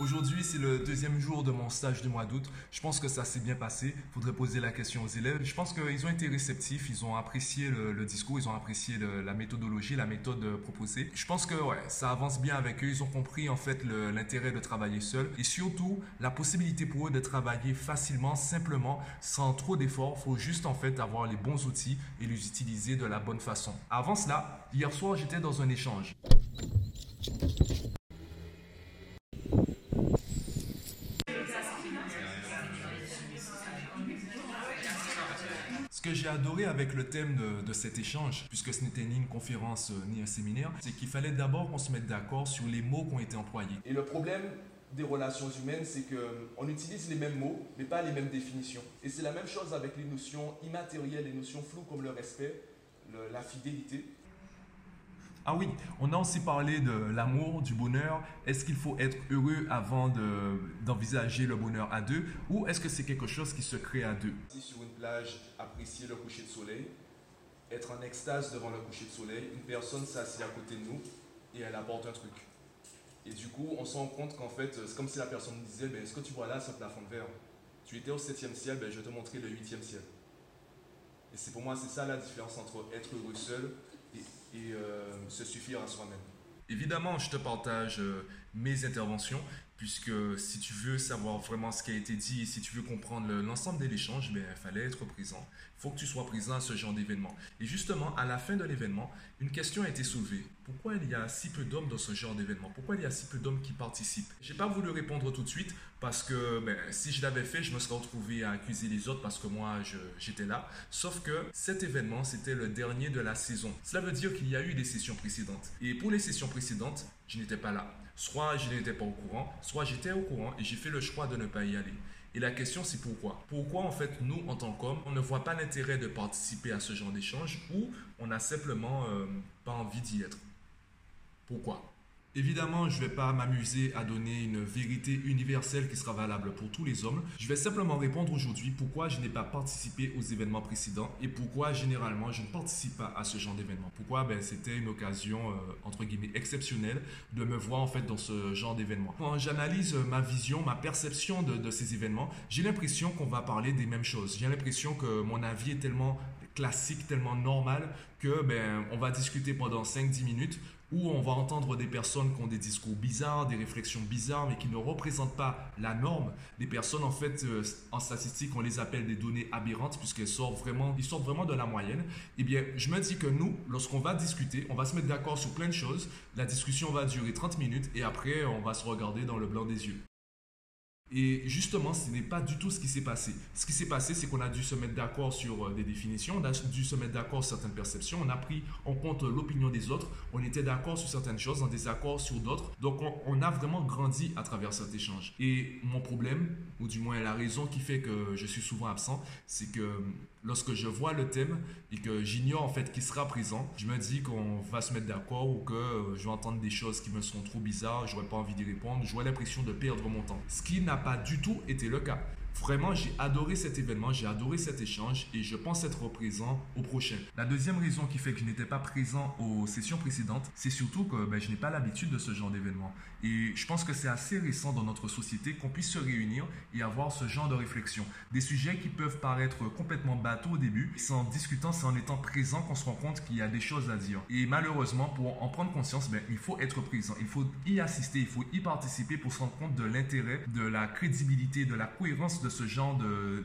Aujourd'hui, c'est le deuxième jour de mon stage du mois d'août. Je pense que ça s'est bien passé. Il faudrait poser la question aux élèves. Je pense qu'ils ont été réceptifs, ils ont apprécié le, discours, ils ont apprécié la méthodologie, la méthode proposée. Je pense que ça avance bien avec eux. Ils ont compris en fait l'intérêt de travailler seul et surtout la possibilité pour eux de travailler facilement, simplement, sans trop d'efforts. Il faut juste en fait avoir les bons outils et les utiliser de la bonne façon. Avant cela, hier soir, j'étais dans un échange. Que j'ai adoré avec le thème de, cet échange, puisque ce n'était ni une conférence euh, ni un séminaire, c'est qu'il fallait d'abord qu'on se mette d'accord sur les mots qui ont été employés. Et le problème des relations humaines, c'est qu'on utilise les mêmes mots, mais pas les mêmes définitions. Et c'est la même chose avec les notions immatérielles, les notions floues comme le respect, la fidélité. Ah oui, on a aussi parlé de l'amour, du bonheur. Est-ce qu'il faut être heureux avant d'envisager le bonheur à deux? Ou est-ce que c'est quelque chose qui se crée à deux? Sur une plage, apprécier le coucher de soleil, être en extase devant le coucher de soleil, une personne s'assied à côté de nous et elle apporte un truc. Et du coup, on se rend compte qu'en fait, c'est comme si la personne disait, ben, ce que tu vois là, un plafond de verre. Tu étais au septième ciel, ben, je vais te montrer le huitième ciel. Et c'est pour moi, c'est ça la différence entre être heureux seul et, euh, se suffire à soi-même. Évidemment, je te partage euh, mes interventions, puisque si tu veux savoir vraiment ce qui a été dit, si tu veux comprendre l'ensemble de l'échange, ben, il fallait être présent. Il faut que tu sois présent à ce genre d'événement. Et justement, à la fin de l'événement, une question a été soulevée. Pourquoi il y a si peu d'hommes dans ce genre d'événement? Pourquoi il y a si peu d'hommes qui participent? J'ai pas voulu répondre tout de suite parce que ben, si je l'avais fait, je me serais retrouvé à accuser les autres parce que moi, j'étais là. Sauf que cet événement, c'était le dernier de la saison. Cela veut dire qu'il y a eu des sessions précédentes. Et pour les sessions précédentes, je n'étais pas là. Soit je n'étais pas au courant, soit j'étais au courant et j'ai fait le choix de ne pas y aller. Et la question c'est pourquoi? Pourquoi en fait nous en tant qu'hommes, on ne voit pas l'intérêt de participer à ce genre d'échange ou on n'a simplement euh, pas envie d'y être? Pourquoi? Évidemment, je ne vais pas m'amuser à donner une vérité universelle qui sera valable pour tous les hommes. Je vais simplement répondre aujourd'hui pourquoi je n'ai pas participé aux événements précédents et pourquoi généralement je ne participe pas à ce genre d'événement. Pourquoi? Ben, C'était une occasion euh, entre guillemets exceptionnelle de me voir en fait dans ce genre d'événement. Quand j'analyse ma vision, ma perception de, de ces événements, j'ai l'impression qu'on va parler des mêmes choses. J'ai l'impression que mon avis est tellement classique, tellement normal que ben, on va discuter pendant 5-10 minutes où on va entendre des personnes qui ont des discours bizarres, des réflexions bizarres, mais qui ne représentent pas la norme. Des personnes, en fait, euh, en statistique, on les appelle des données aberrantes, puisqu'elles sortent vraiment, ils sortent vraiment de la moyenne. Eh bien, je me dis que nous, lorsqu'on va discuter, on va se mettre d'accord sur plein de choses. La discussion va durer 30 minutes et après, on va se regarder dans le blanc des yeux. Et justement, ce n'est pas du tout ce qui s'est passé. Ce qui s'est passé, c'est qu'on a dû se mettre d'accord sur euh, des définitions, on a dû se mettre d'accord sur certaines perceptions, on a pris en compte l'opinion des autres, on était d'accord sur certaines choses, en désaccord sur d'autres. Donc, on, a vraiment grandi à travers cet échange. Et mon problème, ou du moins la raison qui fait que je suis souvent absent, c'est que lorsque je vois le thème et que j'ignore en fait qui sera présent, je me dis qu'on va se mettre d'accord ou que euh, je vais entendre des choses qui me sont trop bizarres, j'aurais pas envie d'y répondre, j'aurais l'impression de perdre mon temps. Ce qui n'a pas du tout été le cas. Vraiment, j'ai adoré cet événement, j'ai adoré cet échange et je pense être présent au prochain. La deuxième raison qui fait que je n'étais pas présent aux sessions précédentes, c'est surtout que ben, je n'ai pas l'habitude de ce genre d'événement. Et je pense que c'est assez récent dans notre société qu'on puisse se réunir et avoir ce genre de réflexion. Des sujets qui peuvent paraître complètement bateaux au début, c'est en discutant, c'est en étant présent qu'on se rend compte qu'il y a des choses à dire. Et malheureusement, pour en prendre conscience, ben, il faut être présent, il faut y assister, il faut y participer pour se rendre compte de l'intérêt, de la crédibilité, de la cohérence de ce genre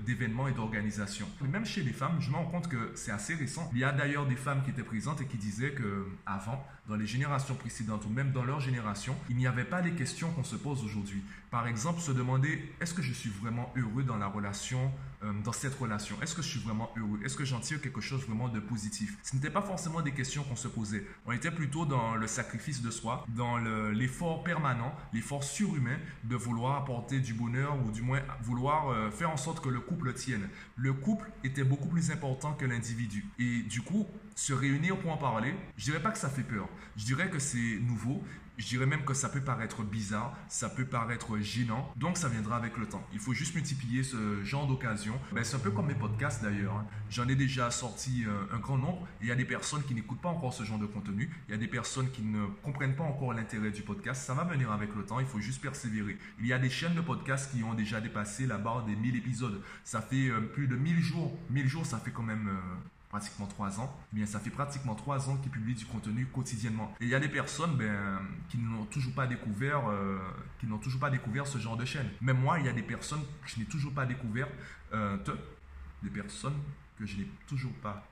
d'événements et d'organisations. Même chez les femmes, je me rends compte que c'est assez récent. Il y a d'ailleurs des femmes qui étaient présentes et qui disaient que avant, dans les générations précédentes ou même dans leur génération, il n'y avait pas les questions qu'on se pose aujourd'hui. Par exemple, se demander est-ce que je suis vraiment heureux dans la relation, euh, dans cette relation? Est-ce que je suis vraiment heureux? Est-ce que j'en tire quelque chose vraiment de positif? Ce n'était pas forcément des questions qu'on se posait. On était plutôt dans le sacrifice de soi, dans l'effort permanent, l'effort surhumain de vouloir apporter du bonheur ou du moins vouloir euh, faire en sorte que le couple tienne. Le couple était beaucoup plus important que l'individu. Et du coup, se réunir pour en parler, je dirais pas que ça fait peur. Je dirais que c'est nouveau. Je dirais même que ça peut paraître bizarre, ça peut paraître gênant, donc ça viendra avec le temps. Il faut juste multiplier ce genre d'occasion. Ben, c'est un peu comme mes podcasts d'ailleurs. hein. J'en ai déjà sorti euh, un grand nombre. Il y a des personnes qui n'écoutent pas encore ce genre de contenu. Il y a des personnes qui ne comprennent pas encore l'intérêt du podcast. Ça va venir avec le temps. Il faut juste persévérer. Il y a des chaînes de podcasts qui ont déjà dépassé la barre des 1000 épisodes. Ça fait euh, plus de 1000 jours. 1000 jours, ça fait quand même... pratiquement trois ans, eh bien ça fait pratiquement trois ans qu'ils publient du contenu quotidiennement. Et il y a des personnes ben, qui n'ont toujours pas découvert, euh, qui n'ont toujours pas découvert ce genre de chaîne. Même moi, il y a des personnes que je n'ai toujours pas découvert, euh, des personnes que je n'ai toujours pas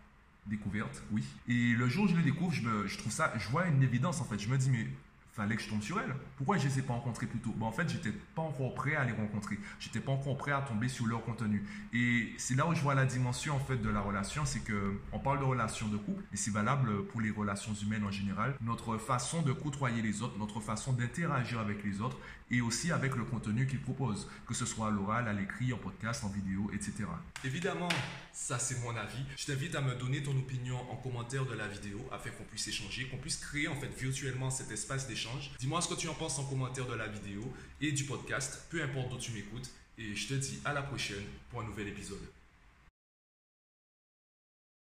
découvertes, oui. Et le jour où je les découvre, je, me- je trouve ça, je vois une évidence en fait. Je me dis mais fallait que je tombe sur elles. Pourquoi je les ai pas rencontrées plus tôt? Bon, en fait, j'étais pas encore prêt à les rencontrer. J'étais pas encore prêt à tomber sur leur contenu. Et c'est là où je vois la dimension en fait de la relation, c'est que on parle de relation de couple, et c'est valable pour les relations humaines en général. Notre façon de côtoyer les autres, notre façon d'interagir avec les autres, et aussi avec le contenu qu'ils proposent, que ce soit à l'oral, à l'écrit, en podcast, en vidéo, etc. Évidemment, ça c'est mon avis. Je t'invite à me donner ton opinion en commentaire de la vidéo afin qu'on puisse échanger, qu'on puisse créer en fait virtuellement cet espace d'échange. Dis-moi ce que tu en penses en commentaire de la vidéo et du podcast, peu importe d'où tu m'écoutes. Et je te dis à la prochaine pour un nouvel épisode.